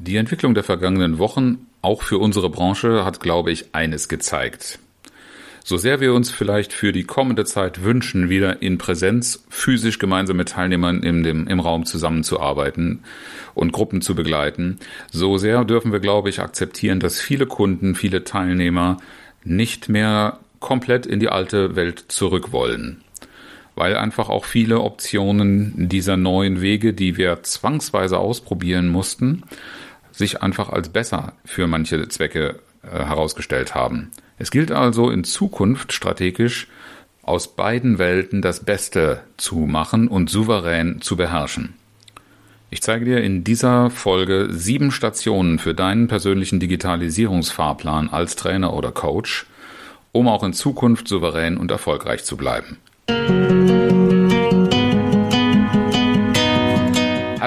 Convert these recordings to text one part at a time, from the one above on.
Die Entwicklung der vergangenen Wochen, auch für unsere Branche, hat, glaube ich, eines gezeigt. So sehr wir uns vielleicht für die kommende Zeit wünschen, wieder in Präsenz physisch gemeinsam mit Teilnehmern im, dem, im Raum zusammenzuarbeiten und Gruppen zu begleiten, so sehr dürfen wir, glaube ich, akzeptieren, dass viele Kunden, viele Teilnehmer nicht mehr komplett in die alte Welt zurück wollen weil einfach auch viele Optionen dieser neuen Wege, die wir zwangsweise ausprobieren mussten, sich einfach als besser für manche Zwecke äh, herausgestellt haben. Es gilt also in Zukunft strategisch aus beiden Welten das Beste zu machen und souverän zu beherrschen. Ich zeige dir in dieser Folge sieben Stationen für deinen persönlichen Digitalisierungsfahrplan als Trainer oder Coach, um auch in Zukunft souverän und erfolgreich zu bleiben.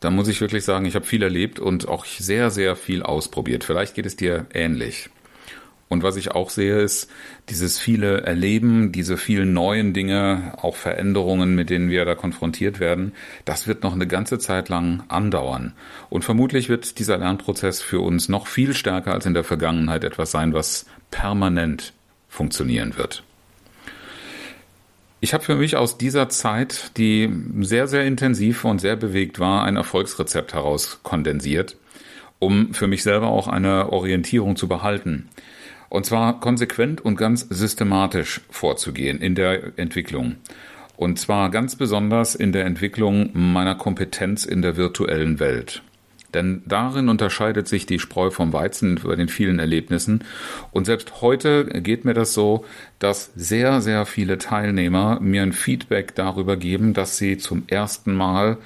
da muss ich wirklich sagen, ich habe viel erlebt und auch sehr, sehr viel ausprobiert. Vielleicht geht es dir ähnlich. Und was ich auch sehe, ist dieses viele Erleben, diese vielen neuen Dinge, auch Veränderungen, mit denen wir da konfrontiert werden, das wird noch eine ganze Zeit lang andauern. Und vermutlich wird dieser Lernprozess für uns noch viel stärker als in der Vergangenheit etwas sein, was permanent funktionieren wird. Ich habe für mich aus dieser Zeit, die sehr, sehr intensiv und sehr bewegt war, ein Erfolgsrezept herauskondensiert, um für mich selber auch eine Orientierung zu behalten. Und zwar konsequent und ganz systematisch vorzugehen in der Entwicklung. Und zwar ganz besonders in der Entwicklung meiner Kompetenz in der virtuellen Welt. Denn darin unterscheidet sich die Spreu vom Weizen bei den vielen Erlebnissen. Und selbst heute geht mir das so, dass sehr, sehr viele Teilnehmer mir ein Feedback darüber geben, dass sie zum ersten Mal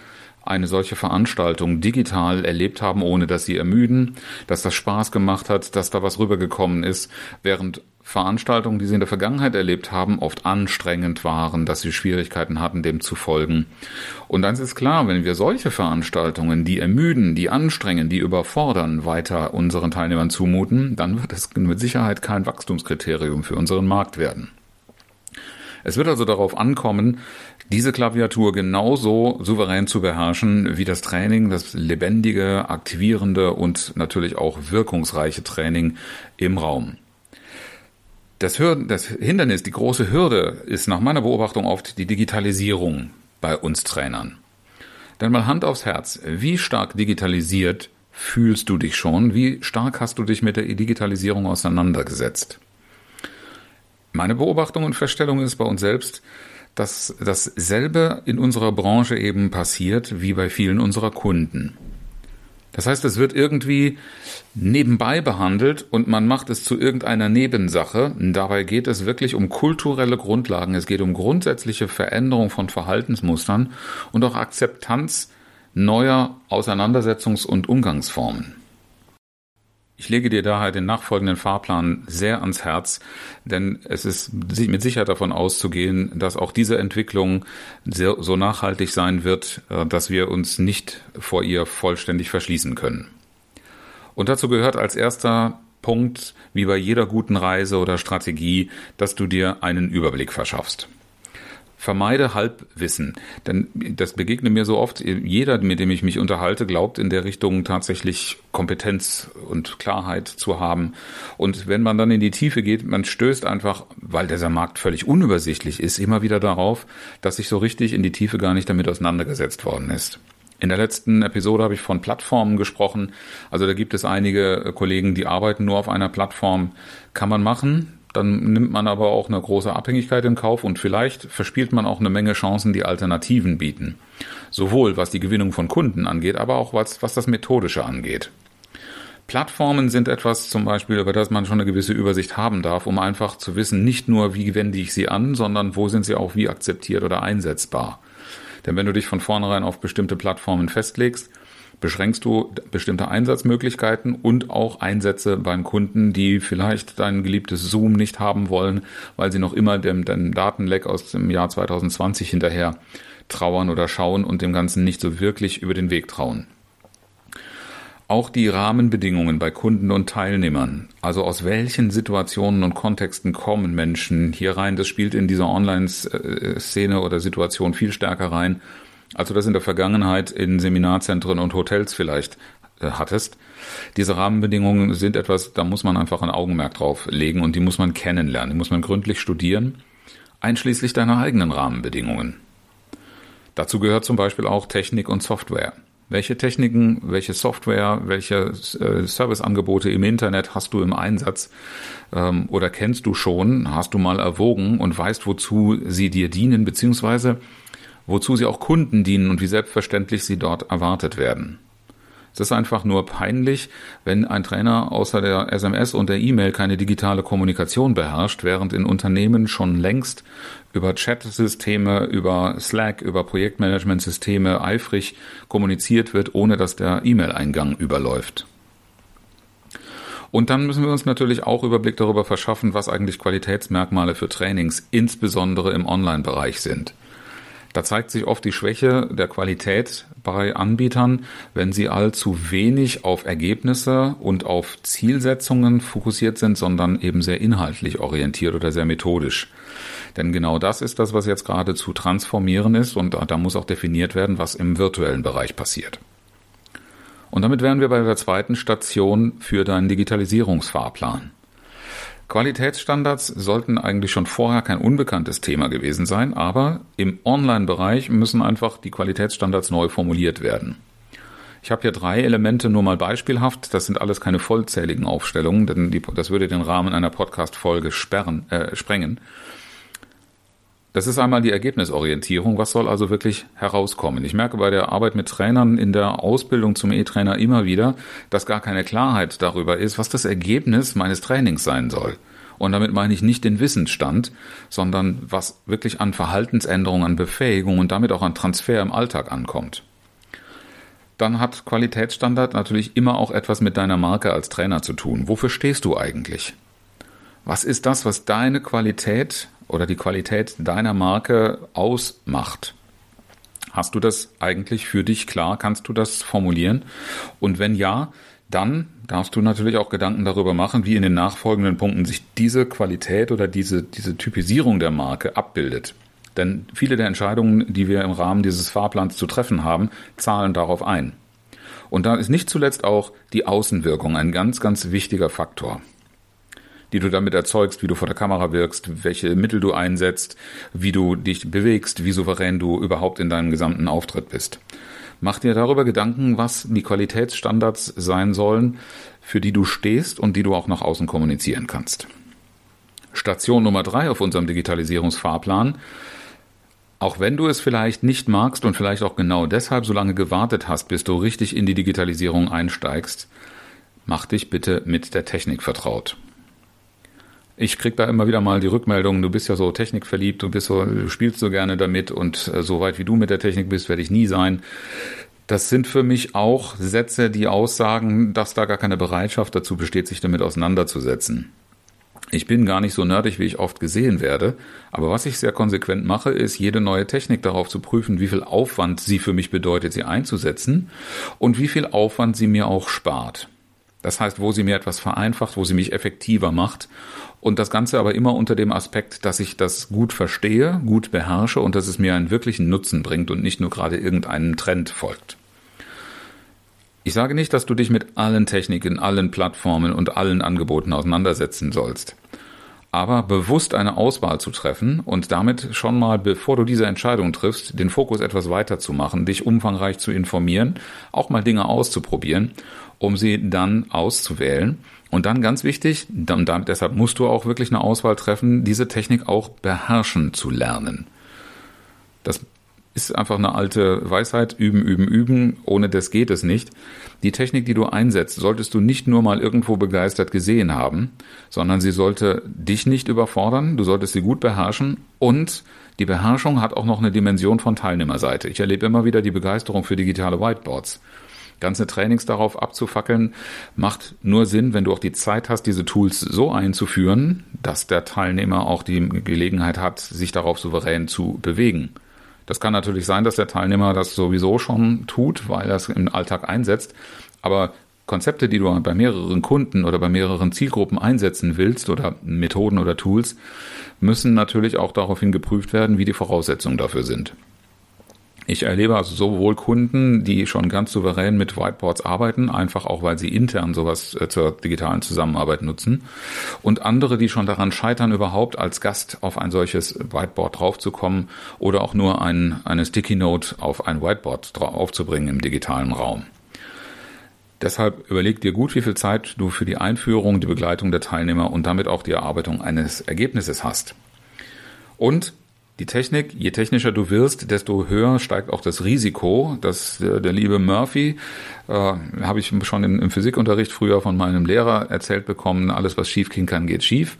eine solche Veranstaltung digital erlebt haben, ohne dass sie ermüden, dass das Spaß gemacht hat, dass da was rübergekommen ist, während Veranstaltungen, die sie in der Vergangenheit erlebt haben, oft anstrengend waren, dass sie Schwierigkeiten hatten, dem zu folgen. Und dann ist klar, wenn wir solche Veranstaltungen, die ermüden, die anstrengen, die überfordern, weiter unseren Teilnehmern zumuten, dann wird es mit Sicherheit kein Wachstumskriterium für unseren Markt werden. Es wird also darauf ankommen, diese Klaviatur genauso souverän zu beherrschen wie das Training, das lebendige, aktivierende und natürlich auch wirkungsreiche Training im Raum. Das, Hürden, das Hindernis, die große Hürde ist nach meiner Beobachtung oft die Digitalisierung bei uns Trainern. Denn mal Hand aufs Herz, wie stark digitalisiert fühlst du dich schon? Wie stark hast du dich mit der Digitalisierung auseinandergesetzt? Meine Beobachtung und Feststellung ist bei uns selbst, dass dasselbe in unserer Branche eben passiert wie bei vielen unserer Kunden. Das heißt, es wird irgendwie nebenbei behandelt und man macht es zu irgendeiner Nebensache. Dabei geht es wirklich um kulturelle Grundlagen. Es geht um grundsätzliche Veränderung von Verhaltensmustern und auch Akzeptanz neuer Auseinandersetzungs- und Umgangsformen. Ich lege dir daher den nachfolgenden Fahrplan sehr ans Herz, denn es ist mit Sicherheit davon auszugehen, dass auch diese Entwicklung so nachhaltig sein wird, äh, dass wir uns nicht vor ihr vollständig verschließen können. Und dazu gehört als erster Punkt, wie bei jeder guten Reise oder Strategie, dass du dir einen Überblick verschaffst vermeide Halbwissen. Denn das begegnet mir so oft. Jeder, mit dem ich mich unterhalte, glaubt in der Richtung tatsächlich Kompetenz und Klarheit zu haben. Und wenn man dann in die Tiefe geht, man stößt einfach, weil dieser Markt völlig unübersichtlich ist, immer wieder darauf, dass sich so richtig in die Tiefe gar nicht damit auseinandergesetzt worden ist. In der letzten Episode habe ich von Plattformen gesprochen. Also da gibt es einige Kollegen, die arbeiten nur auf einer Plattform. Kann man machen dann nimmt man aber auch eine große Abhängigkeit in Kauf und vielleicht verspielt man auch eine Menge Chancen, die Alternativen bieten. Sowohl was die Gewinnung von Kunden angeht, aber auch was, was das Methodische angeht. Plattformen sind etwas zum Beispiel, über das man schon eine gewisse Übersicht haben darf, um einfach zu wissen, nicht nur wie wende ich sie an, sondern wo sind sie auch wie akzeptiert oder einsetzbar. Denn wenn du dich von vornherein auf bestimmte Plattformen festlegst, beschränkst du bestimmte Einsatzmöglichkeiten und auch Einsätze beim Kunden, die vielleicht dein geliebtes Zoom nicht haben wollen, weil sie noch immer dem, dem Datenleck aus dem Jahr 2020 hinterher trauern oder schauen und dem Ganzen nicht so wirklich über den Weg trauen. Auch die Rahmenbedingungen bei Kunden und Teilnehmern, also aus welchen Situationen und Kontexten kommen Menschen hier rein, das spielt in dieser Online-Szene oder Situation viel stärker rein, als du das in der Vergangenheit in Seminarzentren und Hotels vielleicht äh, hattest. Diese Rahmenbedingungen sind etwas, da muss man einfach ein Augenmerk drauf legen und die muss man kennenlernen, die muss man gründlich studieren, einschließlich deiner eigenen Rahmenbedingungen. Dazu gehört zum Beispiel auch Technik und Software. Welche Techniken, welche Software, welche äh, Serviceangebote im Internet hast du im Einsatz ähm, oder kennst du schon, hast du mal erwogen und weißt, wozu sie dir dienen, beziehungsweise wozu sie auch Kunden dienen und wie selbstverständlich sie dort erwartet werden. Es ist einfach nur peinlich, wenn ein Trainer außer der SMS und der E-Mail keine digitale Kommunikation beherrscht, während in Unternehmen schon längst über Chat-Systeme, über Slack, über Projektmanagementsysteme eifrig kommuniziert wird, ohne dass der E-Mail-Eingang überläuft. Und dann müssen wir uns natürlich auch Überblick darüber verschaffen, was eigentlich Qualitätsmerkmale für Trainings, insbesondere im Online-Bereich sind. Da zeigt sich oft die Schwäche der Qualität bei Anbietern, wenn sie allzu wenig auf Ergebnisse und auf Zielsetzungen fokussiert sind, sondern eben sehr inhaltlich orientiert oder sehr methodisch. Denn genau das ist das, was jetzt gerade zu transformieren ist und da muss auch definiert werden, was im virtuellen Bereich passiert. Und damit wären wir bei der zweiten Station für deinen Digitalisierungsfahrplan. Qualitätsstandards sollten eigentlich schon vorher kein unbekanntes Thema gewesen sein, aber im Online-Bereich müssen einfach die Qualitätsstandards neu formuliert werden. Ich habe hier drei Elemente nur mal beispielhaft. Das sind alles keine vollzähligen Aufstellungen, denn die, das würde den Rahmen einer Podcast-Folge äh, sprengen. Das ist einmal die Ergebnisorientierung. Was soll also wirklich herauskommen? Ich merke bei der Arbeit mit Trainern in der Ausbildung zum E-Trainer immer wieder, dass gar keine Klarheit darüber ist, was das Ergebnis meines Trainings sein soll. Und damit meine ich nicht den Wissensstand, sondern was wirklich an Verhaltensänderungen, an Befähigung und damit auch an Transfer im Alltag ankommt. Dann hat Qualitätsstandard natürlich immer auch etwas mit deiner Marke als Trainer zu tun. Wofür stehst du eigentlich? Was ist das, was deine Qualität oder die Qualität deiner Marke ausmacht. Hast du das eigentlich für dich klar? Kannst du das formulieren? Und wenn ja, dann darfst du natürlich auch Gedanken darüber machen, wie in den nachfolgenden Punkten sich diese Qualität oder diese, diese Typisierung der Marke abbildet. Denn viele der Entscheidungen, die wir im Rahmen dieses Fahrplans zu treffen haben, zahlen darauf ein. Und da ist nicht zuletzt auch die Außenwirkung ein ganz, ganz wichtiger Faktor die du damit erzeugst, wie du vor der Kamera wirkst, welche Mittel du einsetzt, wie du dich bewegst, wie souverän du überhaupt in deinem gesamten Auftritt bist. Mach dir darüber Gedanken, was die Qualitätsstandards sein sollen, für die du stehst und die du auch nach außen kommunizieren kannst. Station Nummer drei auf unserem Digitalisierungsfahrplan. Auch wenn du es vielleicht nicht magst und vielleicht auch genau deshalb so lange gewartet hast, bis du richtig in die Digitalisierung einsteigst, mach dich bitte mit der Technik vertraut. Ich krieg da immer wieder mal die Rückmeldung, du bist ja so technikverliebt, du bist so, spielst so gerne damit und äh, so weit wie du mit der Technik bist, werde ich nie sein. Das sind für mich auch Sätze, die aussagen, dass da gar keine Bereitschaft dazu besteht, sich damit auseinanderzusetzen. Ich bin gar nicht so nerdig, wie ich oft gesehen werde, aber was ich sehr konsequent mache, ist, jede neue Technik darauf zu prüfen, wie viel Aufwand sie für mich bedeutet, sie einzusetzen und wie viel Aufwand sie mir auch spart. Das heißt, wo sie mir etwas vereinfacht, wo sie mich effektiver macht und das Ganze aber immer unter dem Aspekt, dass ich das gut verstehe, gut beherrsche und dass es mir einen wirklichen Nutzen bringt und nicht nur gerade irgendeinen Trend folgt. Ich sage nicht, dass du dich mit allen Techniken, allen Plattformen und allen Angeboten auseinandersetzen sollst. Aber bewusst eine Auswahl zu treffen und damit schon mal, bevor du diese Entscheidung triffst, den Fokus etwas weiter zu machen, dich umfangreich zu informieren, auch mal Dinge auszuprobieren, um sie dann auszuwählen und dann ganz wichtig, und damit, deshalb musst du auch wirklich eine Auswahl treffen, diese Technik auch beherrschen zu lernen. Das ist einfach eine alte Weisheit, üben, üben, üben, ohne das geht es nicht. Die Technik, die du einsetzt, solltest du nicht nur mal irgendwo begeistert gesehen haben, sondern sie sollte dich nicht überfordern, du solltest sie gut beherrschen und die Beherrschung hat auch noch eine Dimension von Teilnehmerseite. Ich erlebe immer wieder die Begeisterung für digitale Whiteboards. Ganze Trainings darauf abzufackeln, macht nur Sinn, wenn du auch die Zeit hast, diese Tools so einzuführen, dass der Teilnehmer auch die Gelegenheit hat, sich darauf souverän zu bewegen. Das kann natürlich sein, dass der Teilnehmer das sowieso schon tut, weil er es im Alltag einsetzt. Aber Konzepte, die du bei mehreren Kunden oder bei mehreren Zielgruppen einsetzen willst oder Methoden oder Tools, müssen natürlich auch daraufhin geprüft werden, wie die Voraussetzungen dafür sind. Ich erlebe also sowohl Kunden, die schon ganz souverän mit Whiteboards arbeiten, einfach auch weil sie intern sowas äh, zur digitalen Zusammenarbeit nutzen, und andere, die schon daran scheitern, überhaupt als Gast auf ein solches Whiteboard draufzukommen oder auch nur ein, eine Sticky Note auf ein Whiteboard aufzubringen im digitalen Raum. Deshalb überleg dir gut, wie viel Zeit du für die Einführung, die Begleitung der Teilnehmer und damit auch die Erarbeitung eines Ergebnisses hast. Und die Technik, je technischer du wirst, desto höher steigt auch das Risiko, dass der, der liebe Murphy, äh, habe ich schon im, im Physikunterricht früher von meinem Lehrer erzählt bekommen, alles was schief gehen kann, geht schief.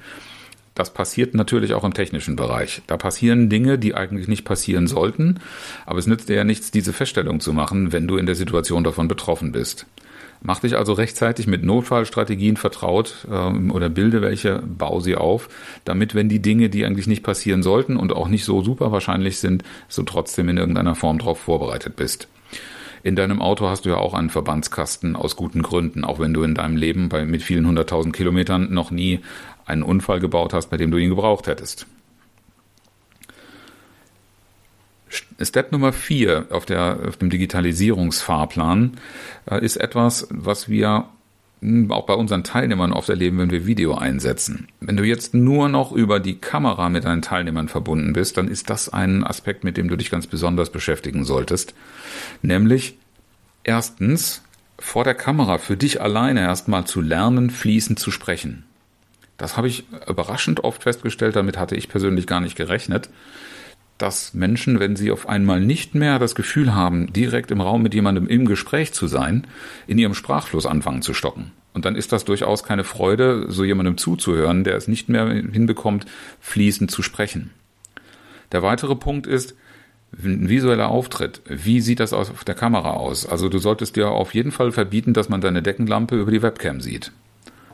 Das passiert natürlich auch im technischen Bereich. Da passieren Dinge, die eigentlich nicht passieren sollten, aber es nützt dir ja nichts, diese Feststellung zu machen, wenn du in der Situation davon betroffen bist. Mach dich also rechtzeitig mit Notfallstrategien vertraut ähm, oder bilde welche, bau sie auf, damit, wenn die Dinge, die eigentlich nicht passieren sollten und auch nicht so super wahrscheinlich sind, so trotzdem in irgendeiner Form darauf vorbereitet bist. In deinem Auto hast du ja auch einen Verbandskasten aus guten Gründen, auch wenn du in deinem Leben bei, mit vielen hunderttausend Kilometern noch nie einen Unfall gebaut hast, bei dem du ihn gebraucht hättest. Step Nummer vier auf, der, auf dem Digitalisierungsfahrplan äh, ist etwas, was wir hm, auch bei unseren Teilnehmern oft erleben, wenn wir Video einsetzen. Wenn du jetzt nur noch über die Kamera mit deinen Teilnehmern verbunden bist, dann ist das ein Aspekt, mit dem du dich ganz besonders beschäftigen solltest. Nämlich erstens vor der Kamera für dich alleine erstmal zu lernen, fließend zu sprechen. Das habe ich überraschend oft festgestellt, damit hatte ich persönlich gar nicht gerechnet dass Menschen, wenn sie auf einmal nicht mehr das Gefühl haben, direkt im Raum mit jemandem im Gespräch zu sein, in ihrem Sprachfluss anfangen zu stocken. Und dann ist das durchaus keine Freude, so jemandem zuzuhören, der es nicht mehr hinbekommt, fließend zu sprechen. Der weitere Punkt ist, ein visueller Auftritt. Wie sieht das auf der Kamera aus? Also du solltest dir auf jeden Fall verbieten, dass man deine Deckenlampe über die Webcam sieht.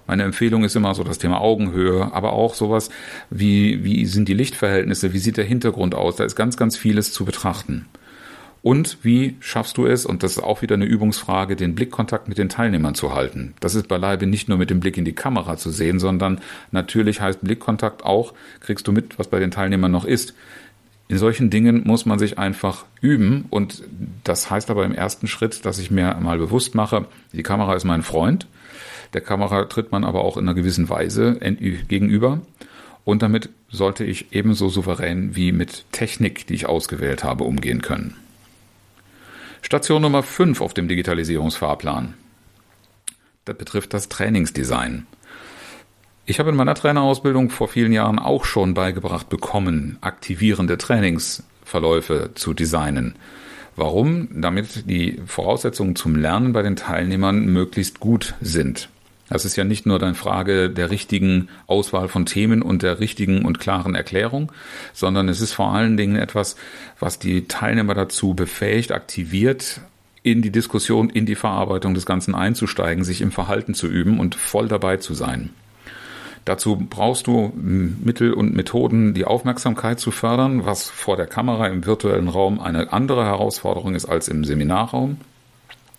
Meine Empfehlung ist immer so das Thema Augenhöhe, aber auch sowas wie, wie sind die Lichtverhältnisse, wie sieht der Hintergrund aus? Da ist ganz, ganz vieles zu betrachten. Und wie schaffst du es, und das ist auch wieder eine Übungsfrage, den Blickkontakt mit den Teilnehmern zu halten? Das ist beileibe nicht nur mit dem Blick in die Kamera zu sehen, sondern natürlich heißt Blickkontakt auch, kriegst du mit, was bei den Teilnehmern noch ist. In solchen Dingen muss man sich einfach üben und das heißt aber im ersten Schritt, dass ich mir mal bewusst mache, die Kamera ist mein Freund der Kamera tritt man aber auch in einer gewissen Weise gegenüber. Und damit sollte ich ebenso souverän wie mit Technik, die ich ausgewählt habe, umgehen können. Station Nummer 5 auf dem Digitalisierungsfahrplan. Das betrifft das Trainingsdesign. Ich habe in meiner Trainerausbildung vor vielen Jahren auch schon beigebracht bekommen, aktivierende Trainingsverläufe zu designen. Warum? Damit die Voraussetzungen zum Lernen bei den Teilnehmern möglichst gut sind. Das ist ja nicht nur eine Frage der richtigen Auswahl von Themen und der richtigen und klaren Erklärung, sondern es ist vor allen Dingen etwas, was die Teilnehmer dazu befähigt, aktiviert, in die Diskussion, in die Verarbeitung des Ganzen einzusteigen, sich im Verhalten zu üben und voll dabei zu sein. Dazu brauchst du Mittel und Methoden, die Aufmerksamkeit zu fördern, was vor der Kamera im virtuellen Raum eine andere Herausforderung ist als im Seminarraum.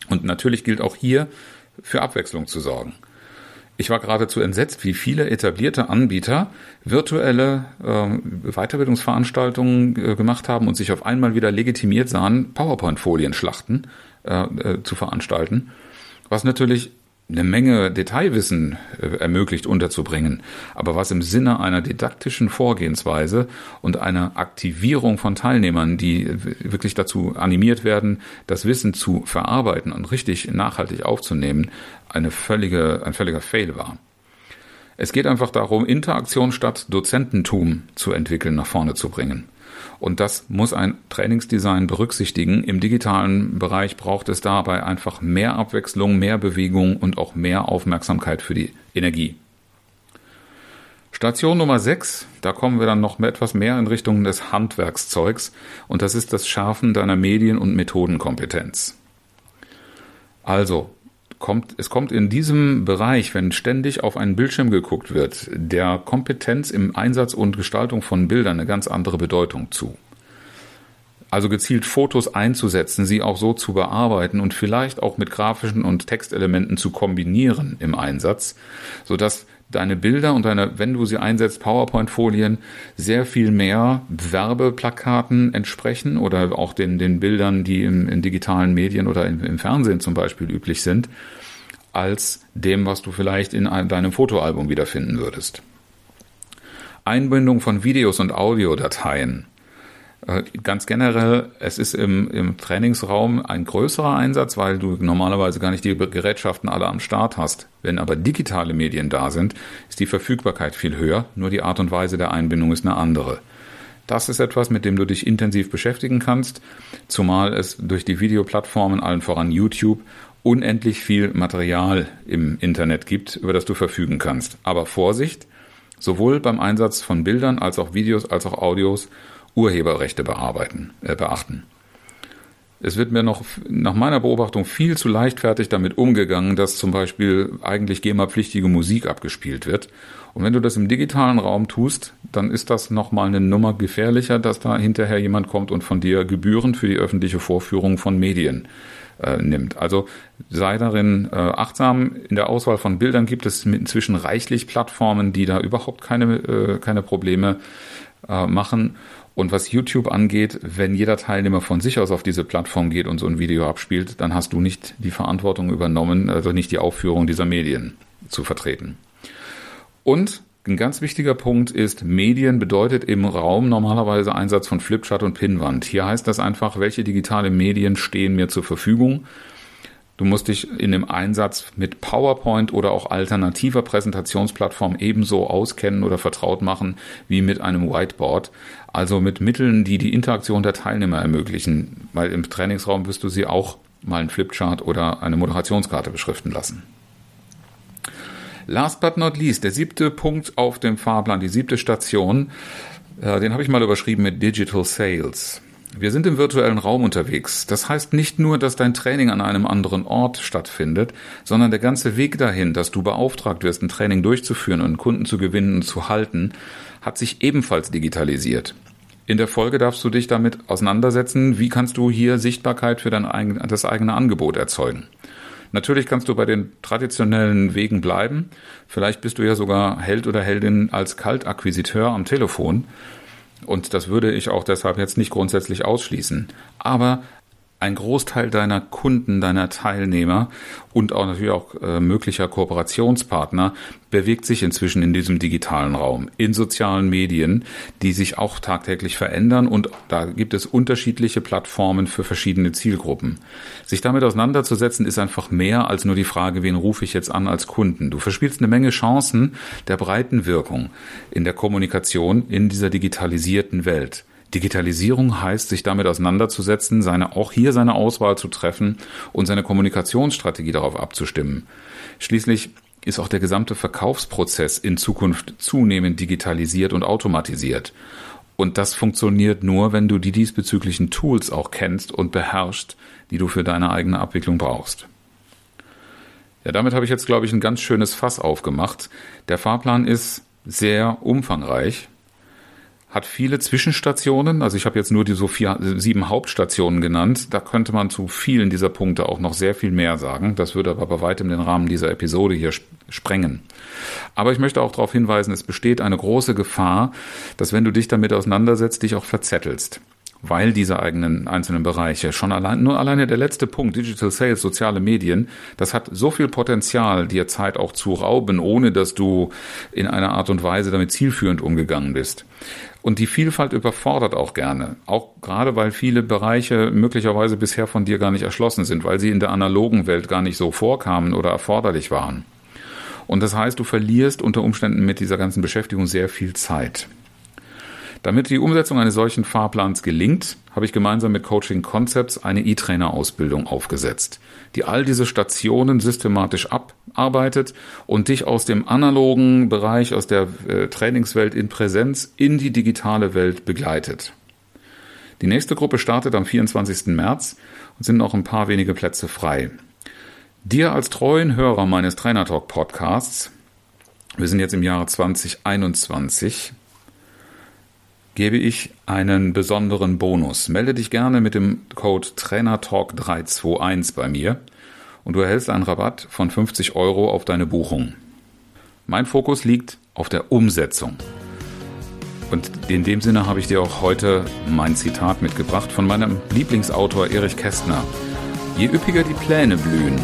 Und natürlich gilt auch hier, für Abwechslung zu sorgen. Ich war geradezu entsetzt, wie viele etablierte Anbieter virtuelle äh, Weiterbildungsveranstaltungen äh, gemacht haben und sich auf einmal wieder legitimiert sahen, PowerPoint-Folien schlachten äh, äh, zu veranstalten, was natürlich eine Menge Detailwissen äh, ermöglicht unterzubringen, aber was im Sinne einer didaktischen Vorgehensweise und einer Aktivierung von Teilnehmern, die wirklich dazu animiert werden, das Wissen zu verarbeiten und richtig nachhaltig aufzunehmen, eine völlige, ein völliger Fail war. Es geht einfach darum, Interaktion statt Dozententum zu entwickeln, nach vorne zu bringen. Und das muss ein Trainingsdesign berücksichtigen. Im digitalen Bereich braucht es dabei einfach mehr Abwechslung, mehr Bewegung und auch mehr Aufmerksamkeit für die Energie. Station Nummer 6, da kommen wir dann noch etwas mehr in Richtung des Handwerkszeugs und das ist das Schärfen deiner Medien- und Methodenkompetenz. Also, kommt, es kommt in diesem Bereich, wenn ständig auf einen Bildschirm geguckt wird, der Kompetenz im Einsatz und Gestaltung von Bildern eine ganz andere Bedeutung zu. Also gezielt Fotos einzusetzen, sie auch so zu bearbeiten und vielleicht auch mit grafischen und Textelementen zu kombinieren im Einsatz, sodass deine Bilder und deine, wenn du sie einsetzt, PowerPoint-Folien sehr viel mehr Werbeplakaten entsprechen oder auch den, den Bildern, die im, in digitalen Medien oder im, im Fernsehen zum Beispiel üblich sind, als dem, was du vielleicht in einem, deinem Fotoalbum wiederfinden würdest. Einbindung von Videos und Audiodateien ganz generell, es ist im, im Trainingsraum ein größerer Einsatz, weil du normalerweise gar nicht die Gerätschaften alle am Start hast. Wenn aber digitale Medien da sind, ist die Verfügbarkeit viel höher, nur die Art und Weise der Einbindung ist eine andere. Das ist etwas, mit dem du dich intensiv beschäftigen kannst, zumal es durch die Videoplattformen, allen voran YouTube, unendlich viel Material im Internet gibt, über das du verfügen kannst. Aber Vorsicht, sowohl beim Einsatz von Bildern als auch Videos als auch Audios Urheberrechte bearbeiten, äh, beachten. Es wird mir noch nach meiner Beobachtung viel zu leichtfertig damit umgegangen, dass zum Beispiel eigentlich GEMA-pflichtige Musik abgespielt wird. Und wenn du das im digitalen Raum tust, dann ist das nochmal eine Nummer gefährlicher, dass da hinterher jemand kommt und von dir Gebühren für die öffentliche Vorführung von Medien äh, nimmt. Also sei darin äh, achtsam. In der Auswahl von Bildern gibt es inzwischen reichlich Plattformen, die da überhaupt keine, äh, keine Probleme äh, machen. Und was YouTube angeht, wenn jeder Teilnehmer von sich aus auf diese Plattform geht und so ein Video abspielt, dann hast du nicht die Verantwortung übernommen, also nicht die Aufführung dieser Medien zu vertreten. Und ein ganz wichtiger Punkt ist, Medien bedeutet im Raum normalerweise Einsatz von Flipchart und Pinnwand. Hier heißt das einfach, welche digitale Medien stehen mir zur Verfügung Du musst dich in dem Einsatz mit PowerPoint oder auch alternativer Präsentationsplattform ebenso auskennen oder vertraut machen wie mit einem Whiteboard. Also mit Mitteln, die die Interaktion der Teilnehmer ermöglichen. Weil im Trainingsraum wirst du sie auch mal einen Flipchart oder eine Moderationskarte beschriften lassen. Last but not least, der siebte Punkt auf dem Fahrplan, die siebte Station, äh, den habe ich mal überschrieben mit Digital Sales. Wir sind im virtuellen Raum unterwegs. Das heißt nicht nur, dass dein Training an einem anderen Ort stattfindet, sondern der ganze Weg dahin, dass du beauftragt wirst, ein Training durchzuführen und Kunden zu gewinnen und zu halten, hat sich ebenfalls digitalisiert. In der Folge darfst du dich damit auseinandersetzen, wie kannst du hier Sichtbarkeit für dein das eigene Angebot erzeugen. Natürlich kannst du bei den traditionellen Wegen bleiben. Vielleicht bist du ja sogar Held oder Heldin als Kaltakquisiteur am Telefon. Und das würde ich auch deshalb jetzt nicht grundsätzlich ausschließen. Aber ein Großteil deiner Kunden, deiner Teilnehmer und auch natürlich auch äh, möglicher Kooperationspartner bewegt sich inzwischen in diesem digitalen Raum, in sozialen Medien, die sich auch tagtäglich verändern und da gibt es unterschiedliche Plattformen für verschiedene Zielgruppen. Sich damit auseinanderzusetzen ist einfach mehr als nur die Frage, wen rufe ich jetzt an als Kunden. Du verspielst eine Menge Chancen der breiten Wirkung in der Kommunikation in dieser digitalisierten Welt. Digitalisierung heißt, sich damit auseinanderzusetzen, seine, auch hier seine Auswahl zu treffen und seine Kommunikationsstrategie darauf abzustimmen. Schließlich ist auch der gesamte Verkaufsprozess in Zukunft zunehmend digitalisiert und automatisiert. Und das funktioniert nur, wenn du die diesbezüglichen Tools auch kennst und beherrschst, die du für deine eigene Abwicklung brauchst. Ja, damit habe ich jetzt, glaube ich, ein ganz schönes Fass aufgemacht. Der Fahrplan ist sehr umfangreich hat viele Zwischenstationen. Also ich habe jetzt nur die so vier, sieben Hauptstationen genannt. Da könnte man zu vielen dieser Punkte auch noch sehr viel mehr sagen. Das würde aber bei weitem den Rahmen dieser Episode hier sprengen. Aber ich möchte auch darauf hinweisen, es besteht eine große Gefahr, dass wenn du dich damit auseinandersetzt, dich auch verzettelst weil diese eigenen einzelnen Bereiche schon allein, nur alleine der letzte Punkt, Digital Sales, soziale Medien, das hat so viel Potenzial, dir Zeit auch zu rauben, ohne dass du in einer Art und Weise damit zielführend umgegangen bist. Und die Vielfalt überfordert auch gerne. Auch gerade, weil viele Bereiche möglicherweise bisher von dir gar nicht erschlossen sind, weil sie in der analogen Welt gar nicht so vorkamen oder erforderlich waren. Und das heißt, du verlierst unter Umständen mit dieser ganzen Beschäftigung sehr viel Zeit. Damit die Umsetzung eines solchen Fahrplans gelingt, habe ich gemeinsam mit Coaching Concepts eine E-Trainer-Ausbildung aufgesetzt, die all diese Stationen systematisch abarbeitet und dich aus dem analogen Bereich, aus der äh, Trainingswelt in Präsenz in die digitale Welt begleitet. Die nächste Gruppe startet am 24. März und sind noch ein paar wenige Plätze frei. Dir als treuen Hörer meines Trainer Talk Podcasts, wir sind jetzt im Jahre 2021, gebe ich einen besonderen Bonus. Melde dich gerne mit dem Code TrainerTalk321 bei mir und du erhältst einen Rabatt von 50 Euro auf deine Buchung. Mein Fokus liegt auf der Umsetzung. Und in dem Sinne habe ich dir auch heute mein Zitat mitgebracht von meinem Lieblingsautor Erich Kästner. Je üppiger die Pläne blühen,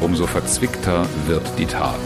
umso verzwickter wird die Tat.